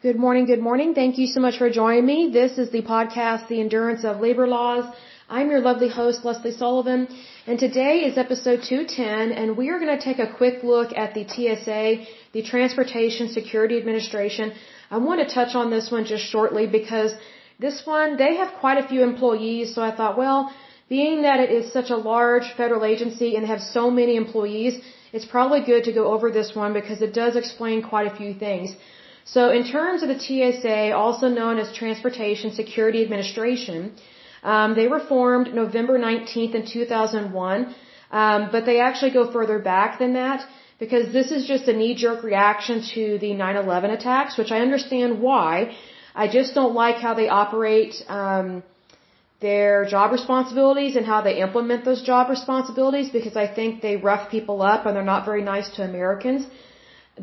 Good morning, good morning. Thank you so much for joining me. This is the podcast, The Endurance of Labor Laws. I'm your lovely host, Lesley Sullivan, and today is episode 210, and we are going to take a quick look at the TSA, the Transportation Security Administration. I want to touch on this one just shortly because this one, they have quite a few employees, so I thought, well, being that it is such a large federal agency and have so many employees, it's probably good to go over this one because it does explain quite a few things. So in terms of the TSA, also known as Transportation Security Administration, um, they were formed November 19th in 2001, um, but they actually go further back than that because this is just a knee-jerk reaction to the 9/11 attacks, which I understand why. I just don't like how they operate um, their job responsibilities and how they implement those job responsibilities because I think they rough people up and they're not very nice to Americans.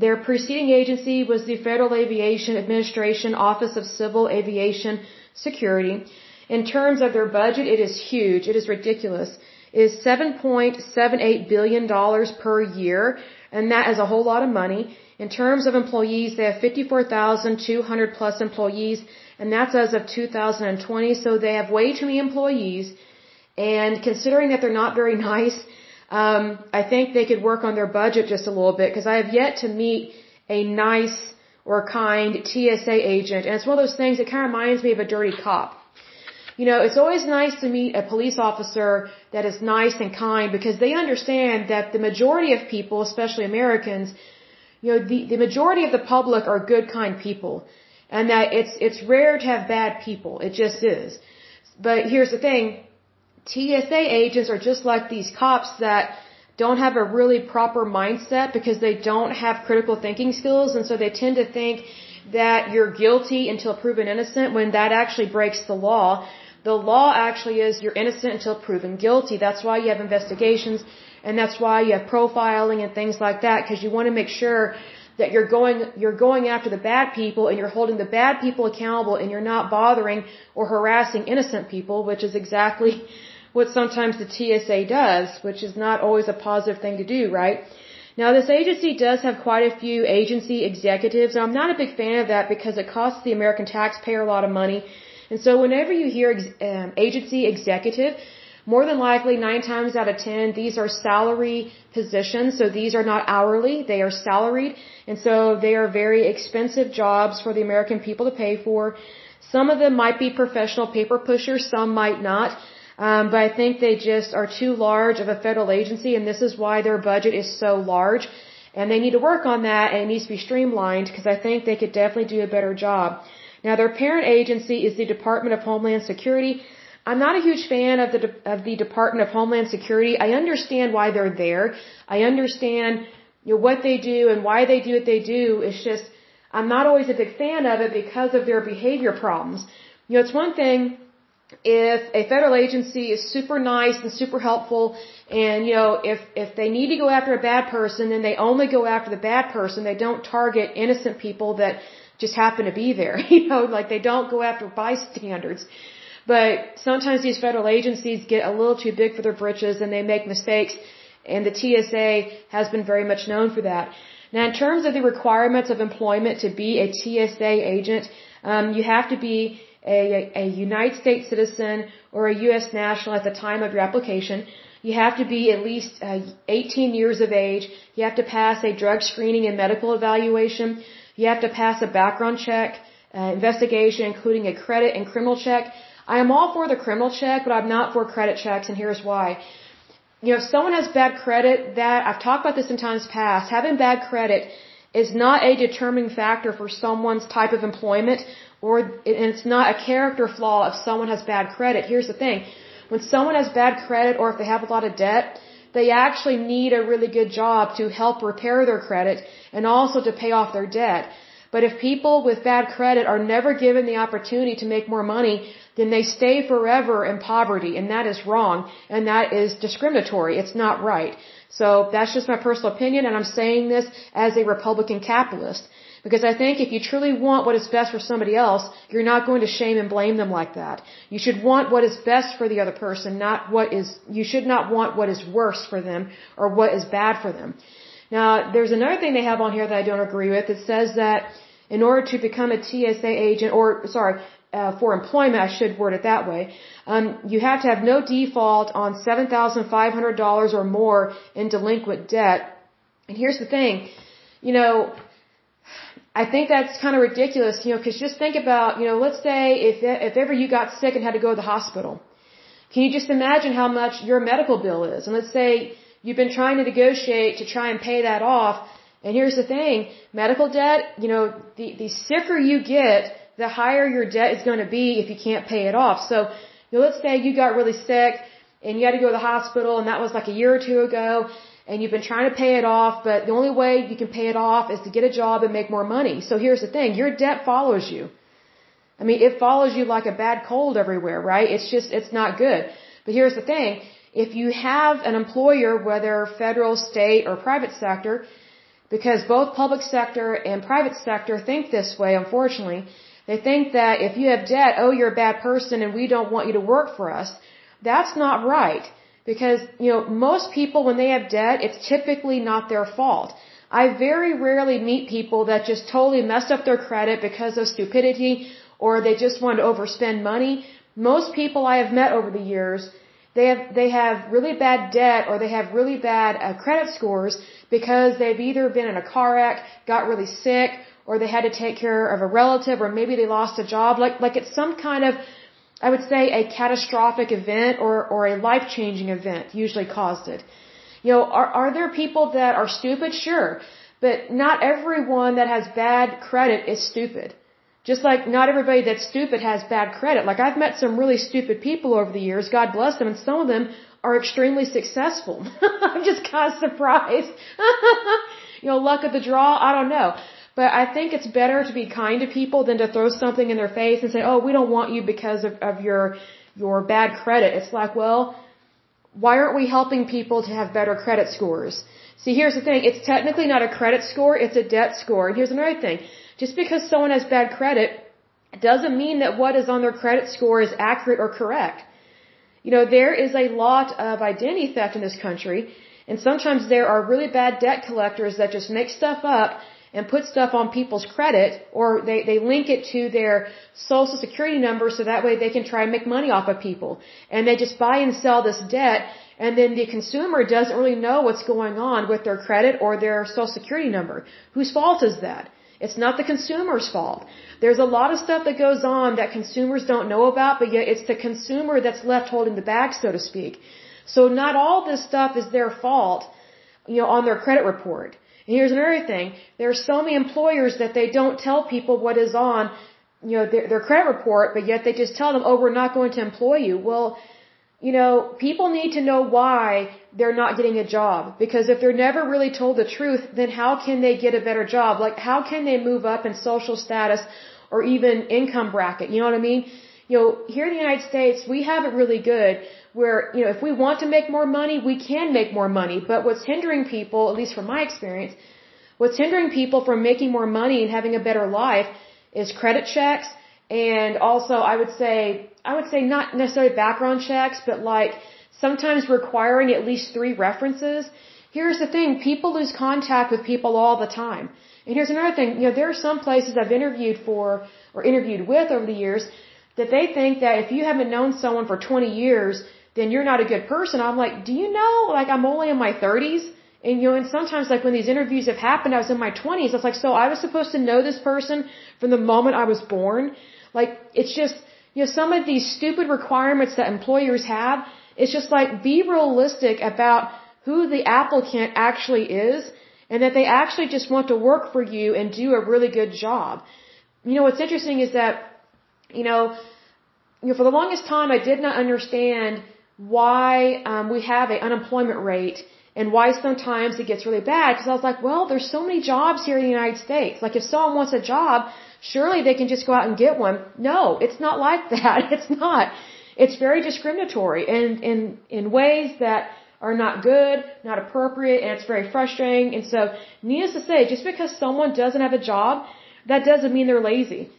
Their preceding agency was the Federal Aviation Administration Office of Civil Aviation Security. In terms of their budget, it is huge. It is ridiculous. It is $7.78 billion per year, and that is a whole lot of money. In terms of employees, they have 54,200 plus employees, and that's as of 2020, so they have way too many employees. And considering that they're not very nice, um, I think they could work on their budget just a little bit because I have yet to meet a nice or kind TSA agent. And it's one of those things that kind of reminds me of a dirty cop. You know, it's always nice to meet a police officer that is nice and kind because they understand that the majority of people, especially Americans, you know, the, the majority of the public are good, kind people. And that it's, it's rare to have bad people. It just is. But here's the thing, TSA agents are just like these cops that don't have a really proper mindset because they don't have critical thinking skills and so they tend to think that you're guilty until proven innocent when that actually breaks the law. The law actually is you're innocent until proven guilty. That's why you have investigations and that's why you have profiling and things like that because you want to make sure that you're going you're going after the bad people and you're holding the bad people accountable and you're not bothering or harassing innocent people, which is exactly what sometimes the TSA does, which is not always a positive thing to do, right? Now this agency does have quite a few agency executives, and I'm not a big fan of that because it costs the American taxpayer a lot of money. And so whenever you hear um, agency executive, more than likely, nine times out of ten, these are salary positions. So these are not hourly, they are salaried. And so they are very expensive jobs for the American people to pay for. Some of them might be professional paper pushers, some might not. Um, but I think they just are too large of a federal agency, and this is why their budget is so large. And they need to work on that, and it needs to be streamlined because I think they could definitely do a better job. Now, their parent agency is the Department of Homeland Security. I'm not a huge fan of the De of the Department of Homeland Security. I understand why they're there. I understand you know, what they do and why they do what they do. It's just I'm not always a big fan of it because of their behavior problems. You know, it's one thing if a federal agency is super nice and super helpful and you know if if they need to go after a bad person then they only go after the bad person they don't target innocent people that just happen to be there you know like they don't go after bystanders. But sometimes these federal agencies get a little too big for their britches and they make mistakes and the TSA has been very much known for that. Now in terms of the requirements of employment to be a TSA agent um, you have to be a, a United States citizen or a U.S. national at the time of your application. You have to be at least uh, 18 years of age. You have to pass a drug screening and medical evaluation. You have to pass a background check, uh, investigation, including a credit and criminal check. I am all for the criminal check, but I'm not for credit checks, and here's why. You know, if someone has bad credit, that I've talked about this in times past, having bad credit is not a determining factor for someone's type of employment or and it's not a character flaw if someone has bad credit. Here's the thing. When someone has bad credit or if they have a lot of debt, they actually need a really good job to help repair their credit and also to pay off their debt. But if people with bad credit are never given the opportunity to make more money, then they stay forever in poverty, and that is wrong, and that is discriminatory. It's not right. So that's just my personal opinion, and I'm saying this as a Republican capitalist. Because I think if you truly want what is best for somebody else, you're not going to shame and blame them like that. You should want what is best for the other person, not what is, you should not want what is worse for them or what is bad for them. Now, there's another thing they have on here that I don't agree with. It says that in order to become a TSA agent, or sorry, uh, for employment, I should word it that way, um, you have to have no default on $7,500 or more in delinquent debt. And here's the thing, you know, I think that's kind of ridiculous, you know, because just think about, you know, let's say if if ever you got sick and had to go to the hospital, can you just imagine how much your medical bill is? And let's say you've been trying to negotiate to try and pay that off, and here's the thing, medical debt, you know, the the sicker you get, the higher your debt is going to be if you can't pay it off. So, you know, let's say you got really sick and you had to go to the hospital, and that was like a year or two ago and you've been trying to pay it off, but the only way you can pay it off is to get a job and make more money. So here's the thing, your debt follows you. I mean, it follows you like a bad cold everywhere, right? It's just, it's not good. But here's the thing, if you have an employer, whether federal, state, or private sector, because both public sector and private sector think this way, unfortunately, they think that if you have debt, oh, you're a bad person and we don't want you to work for us. That's not right. Because, you know, most people when they have debt, it's typically not their fault. I very rarely meet people that just totally messed up their credit because of stupidity or they just want to overspend money. Most people I have met over the years, they have they have really bad debt or they have really bad uh, credit scores because they've either been in a car wreck, got really sick, or they had to take care of a relative, or maybe they lost a job. Like like it's some kind of I would say a catastrophic event or, or a life changing event usually caused it. You know, are, are there people that are stupid? Sure. But not everyone that has bad credit is stupid. Just like not everybody that's stupid has bad credit. Like I've met some really stupid people over the years, God bless them, and some of them are extremely successful. I'm just kind of surprised. you know, luck of the draw, I don't know. But I think it's better to be kind to people than to throw something in their face and say, "Oh, we don't want you because of, of your your bad credit." It's like, well, why aren't we helping people to have better credit scores? See, here's the thing: it's technically not a credit score; it's a debt score. And here's another thing: just because someone has bad credit doesn't mean that what is on their credit score is accurate or correct. You know, there is a lot of identity theft in this country, and sometimes there are really bad debt collectors that just make stuff up and put stuff on people's credit or they, they link it to their social security number so that way they can try and make money off of people. And they just buy and sell this debt and then the consumer doesn't really know what's going on with their credit or their social security number. Whose fault is that? It's not the consumer's fault. There's a lot of stuff that goes on that consumers don't know about, but yet it's the consumer that's left holding the bag, so to speak. So not all this stuff is their fault, you know, on their credit report. And here's another thing. There are so many employers that they don't tell people what is on, you know, their, their credit report, but yet they just tell them, oh, we're not going to employ you. Well, you know, people need to know why they're not getting a job. Because if they're never really told the truth, then how can they get a better job? Like, how can they move up in social status or even income bracket? You know what I mean? You know, here in the United States, we have it really good where, you know, if we want to make more money, we can make more money. But what's hindering people, at least from my experience, what's hindering people from making more money and having a better life is credit checks and also I would say, I would say not necessarily background checks, but like sometimes requiring at least three references. Here's the thing, people lose contact with people all the time. And here's another thing, you know, there are some places I've interviewed for or interviewed with over the years that they think that if you haven't known someone for 20 years, then you're not a good person. I'm like, do you know, like I'm only in my 30s? And you know, and sometimes like when these interviews have happened, I was in my 20s. I was like, so I was supposed to know this person from the moment I was born? Like, it's just, you know, some of these stupid requirements that employers have, it's just like, be realistic about who the applicant actually is and that they actually just want to work for you and do a really good job. You know, what's interesting is that, you know, you know, for the longest time I did not understand why um, we have an unemployment rate and why sometimes it gets really bad. Because I was like, well, there's so many jobs here in the United States. Like if someone wants a job, surely they can just go out and get one. No, it's not like that. It's not. It's very discriminatory and in in ways that are not good, not appropriate, and it's very frustrating. And so, needless to say, just because someone doesn't have a job, that doesn't mean they're lazy.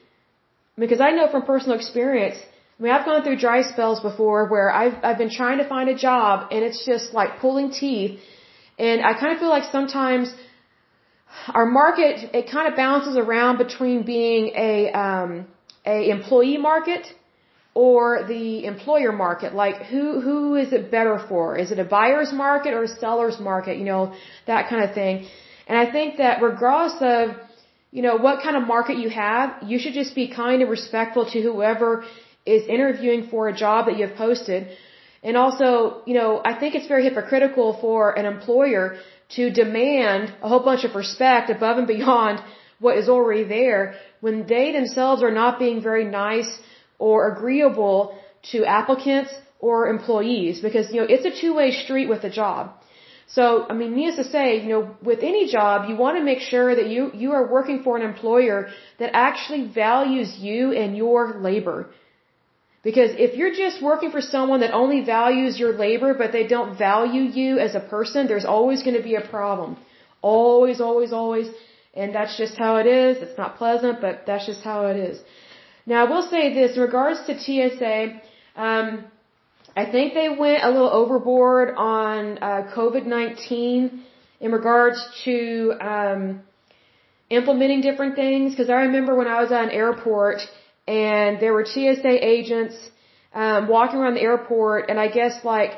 Because I know from personal experience I mean, I've gone through dry spells before where I've I've been trying to find a job and it's just like pulling teeth, and I kind of feel like sometimes our market, it kind of bounces around between being a, um, a employee market or the employer market. Like who, who is it better for? Is it a buyer's market or a seller's market? You know, that kind of thing. And I think that regardless of, you know, what kind of market you have, you should just be kind and respectful to whoever is interviewing for a job that you have posted. And also, you know, I think it's very hypocritical for an employer to demand a whole bunch of respect above and beyond what is already there when they themselves are not being very nice or agreeable to applicants or employees because, you know, it's a two-way street with a job. So, I mean, needless to say, you know, with any job, you want to make sure that you, you are working for an employer that actually values you and your labor. Because if you're just working for someone that only values your labor, but they don't value you as a person, there's always going to be a problem. Always, always, always. And that's just how it is. It's not pleasant, but that's just how it is. Now, I will say this in regards to TSA, um, I think they went a little overboard on uh, COVID-19 in regards to um, implementing different things. Because I remember when I was at an airport and there were TSA agents um, walking around the airport, and I guess like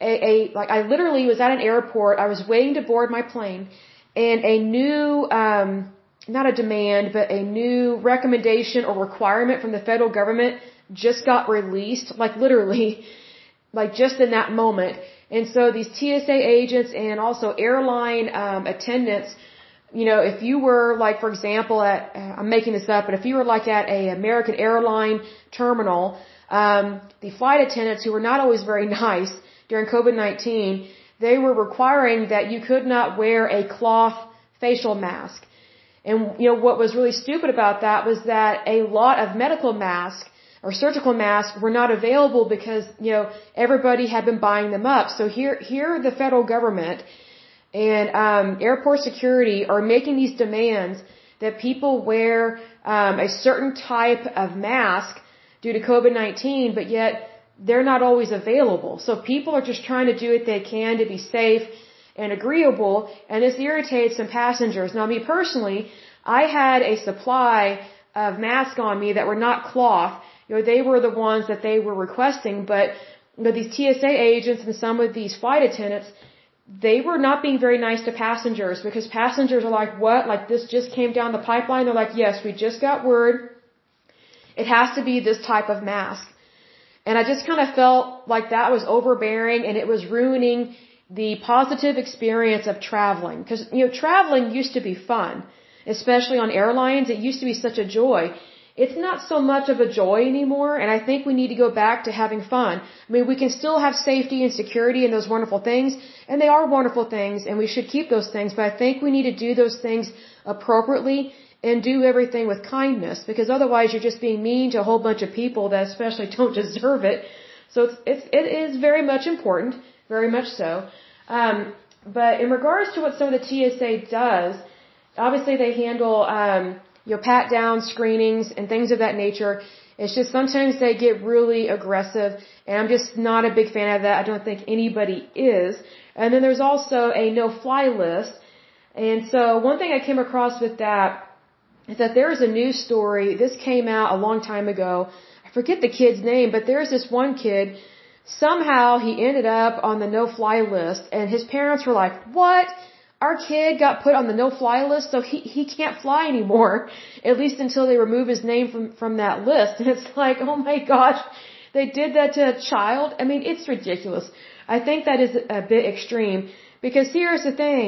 a, a like I literally was at an airport. I was waiting to board my plane, and a new um, not a demand, but a new recommendation or requirement from the federal government just got released, like literally, like just in that moment. And so these TSA agents and also airline um, attendants you know, if you were like, for example, at, I'm making this up, but if you were like at a American airline terminal, um, the flight attendants who were not always very nice during COVID-19, they were requiring that you could not wear a cloth facial mask. And, you know, what was really stupid about that was that a lot of medical masks or surgical masks were not available because, you know, everybody had been buying them up. So here, here the federal government and um, airport security are making these demands that people wear um, a certain type of mask due to COVID-19, but yet they're not always available. So people are just trying to do what they can to be safe and agreeable, and this irritates some passengers. Now, me personally, I had a supply of masks on me that were not cloth. You know, they were the ones that they were requesting, but you these TSA agents and some of these flight attendants, they were not being very nice to passengers because passengers are like, what? Like this just came down the pipeline? They're like, yes, we just got word. It has to be this type of mask. And I just kind of felt like that was overbearing and it was ruining the positive experience of traveling. Cause, you know, traveling used to be fun, especially on airlines. It used to be such a joy it's not so much of a joy anymore, and I think we need to go back to having fun. I mean, we can still have safety and security and those wonderful things, and they are wonderful things, and we should keep those things, but I think we need to do those things appropriately and do everything with kindness, because otherwise you're just being mean to a whole bunch of people that especially don't deserve it. So it's, it's it is very much important, very much so. Um, but in regards to what some of the TSA does, obviously they handle um, you know, pat down screenings and things of that nature. It's just sometimes they get really aggressive and I'm just not a big fan of that. I don't think anybody is. And then there's also a no-fly list. And so one thing I came across with that is that there is a news story. This came out a long time ago. I forget the kid's name, but there's this one kid. Somehow he ended up on the no-fly list and his parents were like, what? Our kid got put on the no-fly list, so he he can't fly anymore, at least until they remove his name from from that list. And it's like, oh my gosh, they did that to a child. I mean, it's ridiculous. I think that is a bit extreme because here's the thing: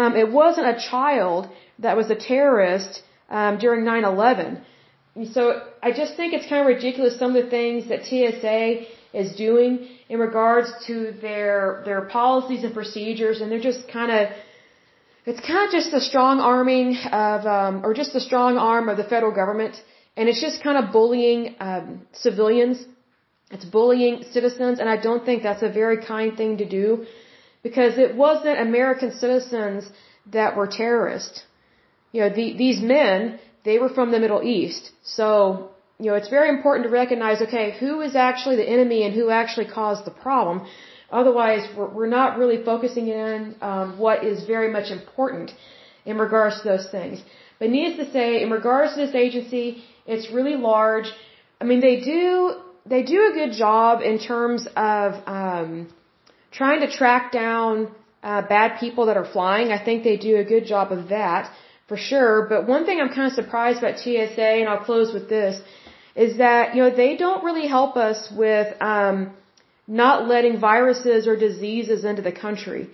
um, it wasn't a child that was a terrorist um, during 9/11. So I just think it's kind of ridiculous some of the things that TSA is doing in regards to their their policies and procedures, and they're just kind of it's kind of just the strong arming of, um, or just the strong arm of the federal government, and it's just kind of bullying um, civilians. It's bullying citizens, and I don't think that's a very kind thing to do, because it wasn't American citizens that were terrorists. You know, the, these men, they were from the Middle East, so you know, it's very important to recognize, okay, who is actually the enemy and who actually caused the problem. Otherwise, we're, we're not really focusing in um, what is very much important. in regards to those things. But needless to say, in regards to this agency, it's really large. I mean, they do they do a good job in terms of um, trying to track down uh, bad people that are flying. I think they do a good job of that for sure. But one thing I'm kind of surprised about TSA, and I'll close with this, is that you know they don't really help us with um, not letting viruses or diseases into the country.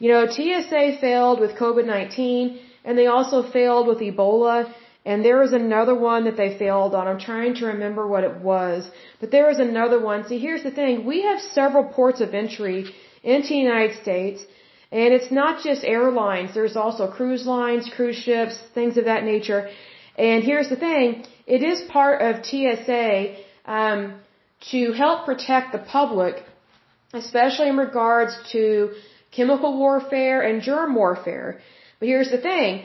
You know, TSA failed with COVID-19 and they also failed with Ebola. And there was another one that they failed on. I'm trying to remember what it was. But there was another one. See, here's the thing. We have several ports of entry into the United States. And it's not just airlines. There's also cruise lines, cruise ships, things of that nature. And here's the thing. It is part of TSA, um, to help protect the public, especially in regards to chemical warfare and germ warfare. But here's the thing.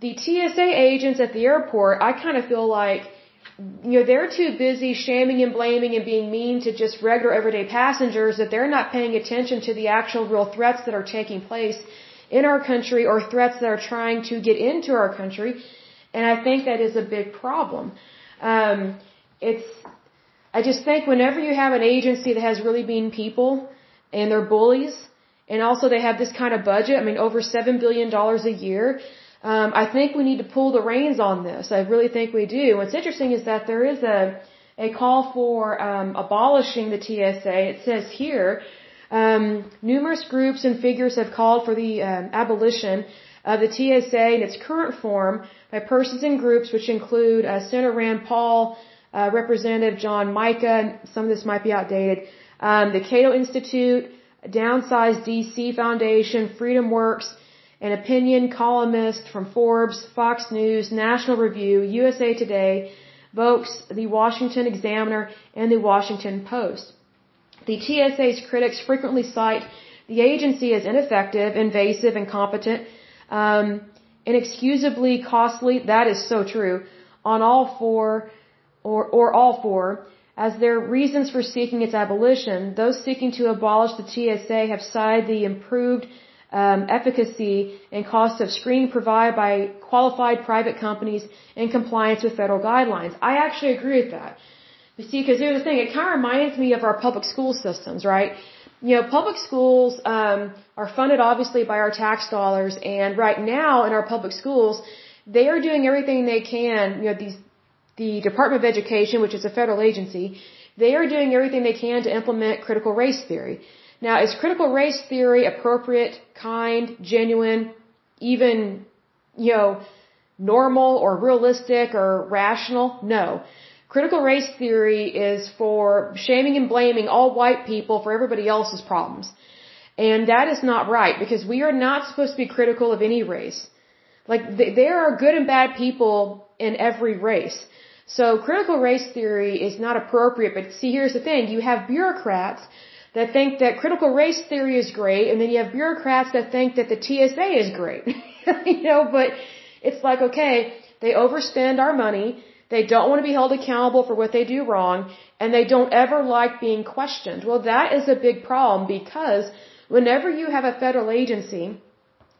The TSA agents at the airport, I kind of feel like, you know, they're too busy shaming and blaming and being mean to just regular everyday passengers that they're not paying attention to the actual real threats that are taking place in our country or threats that are trying to get into our country. And I think that is a big problem. Um, it's, I just think whenever you have an agency that has really mean people and they're bullies, and also they have this kind of budget. I mean, over seven billion dollars a year. Um, I think we need to pull the reins on this. I really think we do. What's interesting is that there is a a call for um, abolishing the TSA. It says here, um, numerous groups and figures have called for the um, abolition of the TSA in its current form by persons and groups which include uh, Senator Rand Paul, uh, Representative John Mica. some of this might be outdated, um, the Cato Institute, Downsized DC Foundation, Freedom Works, an opinion columnist from Forbes, Fox News, National Review, USA Today, Vox, the Washington Examiner, and the Washington Post. The TSA's critics frequently cite the agency as ineffective, invasive, incompetent, um, inexcusably costly. That is so true. On all four, or, or all four, as their reasons for seeking its abolition, those seeking to abolish the TSA have cited the improved um, efficacy and cost of screening provided by qualified private companies in compliance with federal guidelines. I actually agree with that. You see, because here's the thing, it kind of reminds me of our public school systems, right? You know, public schools um, are funded obviously by our tax dollars, and right now in our public schools, they are doing everything they can. You know, these the Department of Education, which is a federal agency, they are doing everything they can to implement critical race theory. Now, is critical race theory appropriate, kind, genuine, even, you know, normal or realistic or rational? No. Critical race theory is for shaming and blaming all white people for everybody else's problems. And that is not right because we are not supposed to be critical of any race. Like, there are good and bad people in every race. So critical race theory is not appropriate, but see, here's the thing. You have bureaucrats that think that critical race theory is great, and then you have bureaucrats that think that the TSA is great. you know, but it's like, okay, they overspend our money, they don't want to be held accountable for what they do wrong, and they don't ever like being questioned. Well, that is a big problem because whenever you have a federal agency,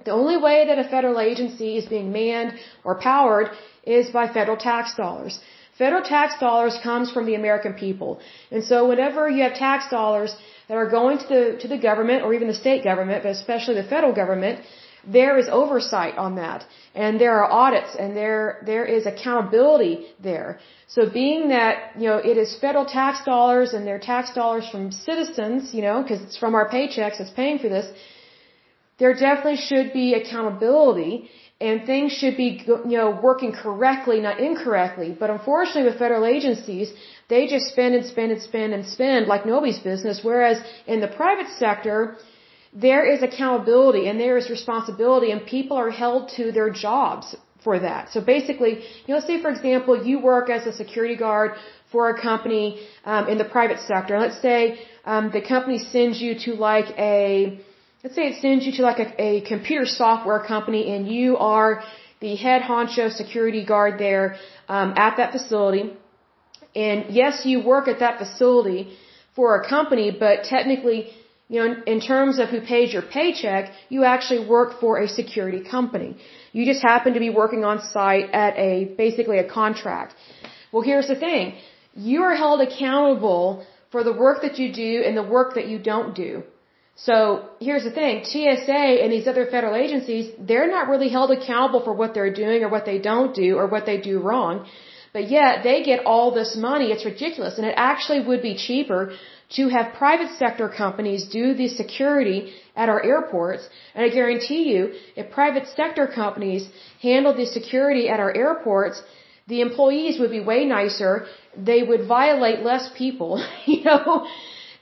the only way that a federal agency is being manned or powered is by federal tax dollars. Federal tax dollars comes from the American people. And so whenever you have tax dollars that are going to the, to the government or even the state government, but especially the federal government, there is oversight on that. And there are audits and there, there is accountability there. So being that, you know, it is federal tax dollars and they're tax dollars from citizens, you know, because it's from our paychecks that's paying for this, there definitely should be accountability and things should be you know working correctly not incorrectly. But unfortunately with federal agencies they just spend and spend and spend and spend like nobody's business. Whereas in the private sector there is accountability and there is responsibility and people are held to their jobs for that. So basically you know say for example you work as a security guard for a company um, in the private sector. Let's say um, the company sends you to like a let's say it sends you to like a, a computer software company and you are the head honcho security guard there um, at that facility. And yes, you work at that facility for a company, but technically You know, in, in terms of who pays your paycheck, you actually work for a security company. You just happen to be working on site at a, basically a contract. Well, here's the thing. You are held accountable for the work that you do and the work that you don't do. So here's the thing, TSA and these other federal agencies, they're not really held accountable for what they're doing or what they don't do or what they do wrong. But yet they get all this money. It's ridiculous. And it actually would be cheaper to have private sector companies do the security at our airports. And I guarantee you, if private sector companies handle the security at our airports, the employees would be way nicer. They would violate less people, you know,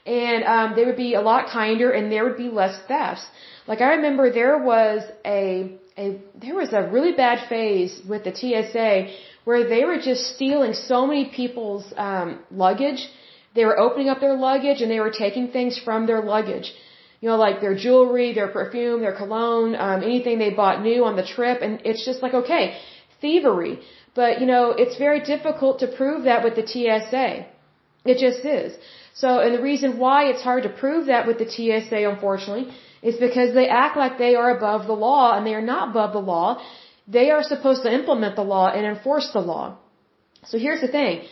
and um, they would be a lot kinder, and there would be less thefts. Like I remember, there was a a there was a really bad phase with the TSA where they were just stealing so many people's um, luggage. They were opening up their luggage and they were taking things from their luggage. You know, like their jewelry, their perfume, their cologne, um, anything they bought new on the trip. And it's just like, okay, thievery. But, you know, it's very difficult to prove that with the TSA. It just is. So, and the reason why it's hard to prove that with the TSA, unfortunately, is because they act like they are above the law and they are not above the law. They are supposed to implement the law and enforce the law. So here's the thing.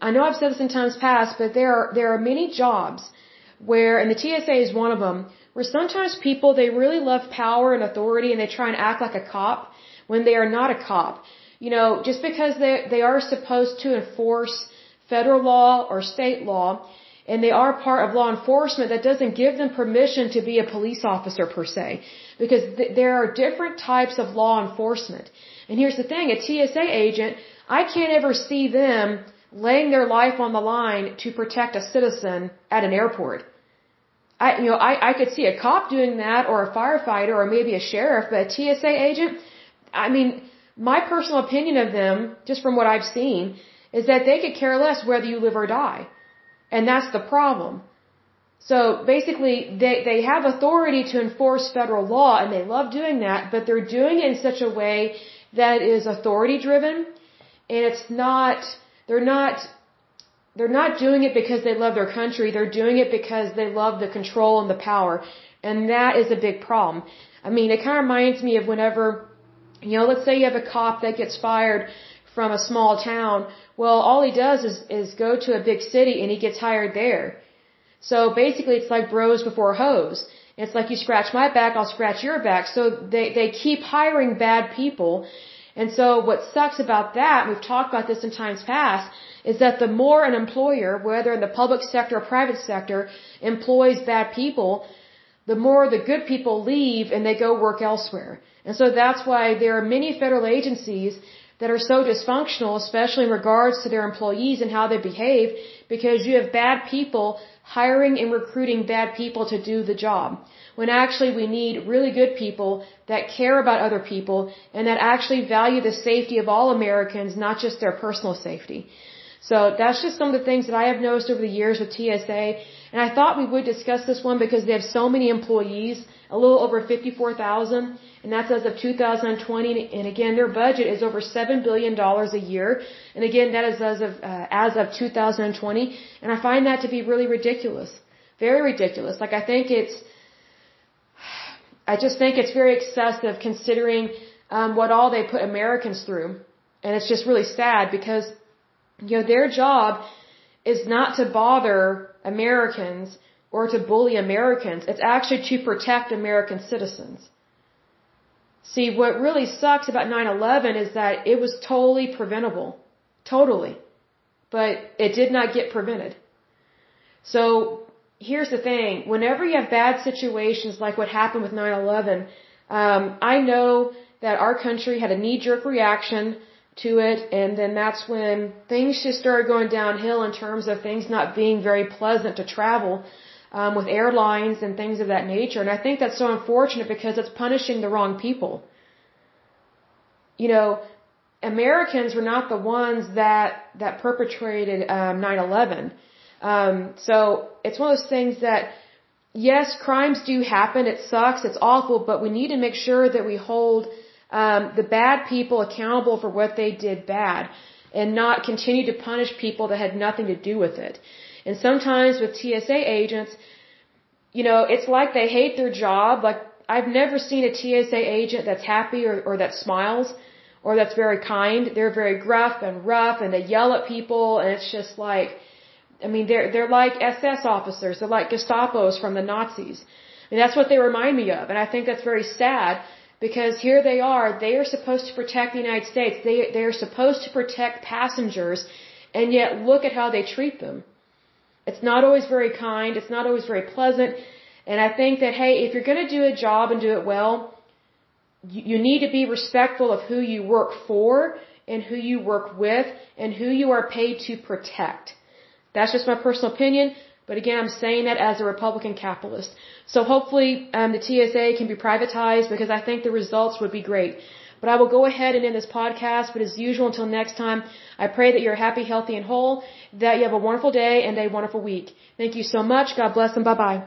I know I've said this in times past, but there are, there are many jobs where, and the TSA is one of them, where sometimes people, they really love power and authority and they try and act like a cop when they are not a cop. You know, just because they, they are supposed to enforce federal law or state law, and they are part of law enforcement, that doesn't give them permission to be a police officer per se. Because th- there are different types of law enforcement. And here's the thing, a TSA agent, I can't ever see them laying their life on the line to protect a citizen at an airport. I, you know, I, I could see a cop doing that or a firefighter or maybe a sheriff, but a TSA agent, I mean, my personal opinion of them, just from what I've seen, is that they could care less whether you live or die. And that's the problem. So basically, they, they have authority to enforce federal law and they love doing that, but they're doing it in such a way that is authority driven and it's not, they're not, they're not doing it because they love their country. They're doing it because they love the control and the power. And that is a big problem. I mean, it kind of reminds me of whenever, you know, let's say you have a cop that gets fired from a small town. Well, all he does is, is go to a big city and he gets hired there. So basically it's like bros before hoes. It's like you scratch my back, I'll scratch your back. So they, they keep hiring bad people. And so what sucks about that, we've talked about this in times past, is that the more an employer, whether in the public sector or private sector, employs bad people, the more the good people leave and they go work elsewhere. And so that's why there are many federal agencies that are so dysfunctional, especially in regards to their employees and how they behave, because you have bad people hiring and recruiting bad people to do the job. When actually we need really good people that care about other people and that actually value the safety of all Americans, not just their personal safety. So that's just some of the things that I have noticed over the years with TSA. And I thought we would discuss this one because they have so many employees, a little over 54,000 and that's as of 2020. And again, their budget is over seven billion dollars a year. And again, that is as of uh, as of 2020. And I find that to be really ridiculous, very ridiculous. Like I think it's, I just think it's very excessive considering um, what all they put Americans through, and it's just really sad because you know their job is not to bother Americans or to bully Americans. It's actually to protect American citizens. See, what really sucks about 9-11 is that it was totally preventable. Totally. But it did not get prevented. So, here's the thing. Whenever you have bad situations like what happened with 9-11, um, I know that our country had a knee-jerk reaction to it, and then that's when things just started going downhill in terms of things not being very pleasant to travel um, with airlines and things of that nature. And I think that's so unfortunate because it's punishing the wrong people. You know, Americans were not the ones that that perpetrated um, 9/11. Um, so it's one of those things that yes, crimes do happen. It sucks. It's awful, but we need to make sure that we hold um, the bad people accountable for what they did bad, and not continue to punish people that had nothing to do with it. And sometimes with TSA agents, you know, it's like they hate their job. Like I've never seen a TSA agent that's happy or, or that smiles or that's very kind. They're very gruff and rough and they yell at people and it's just like, I mean, they're, they're like SS officers. They're like Gestapos from the Nazis. I mean, that's what they remind me of. And I think that's very sad because here they are. They are supposed to protect the United States. They, they are supposed to protect passengers and yet look at how they treat them. It's not always very kind. It's not always very pleasant. And I think that, hey, if you're going to do a job and do it well, you, you need to be respectful of who you work for and who you work with and who you are paid to protect. That's just my personal opinion. But again, I'm saying that as a Republican capitalist. So hopefully um, the TSA can be privatized because I think the results would be great. But I will go ahead and end this podcast. But as usual, until next time, I pray that you're happy, healthy, and whole, that you have a wonderful day and a wonderful week. Thank you so much. God bless and bye bye.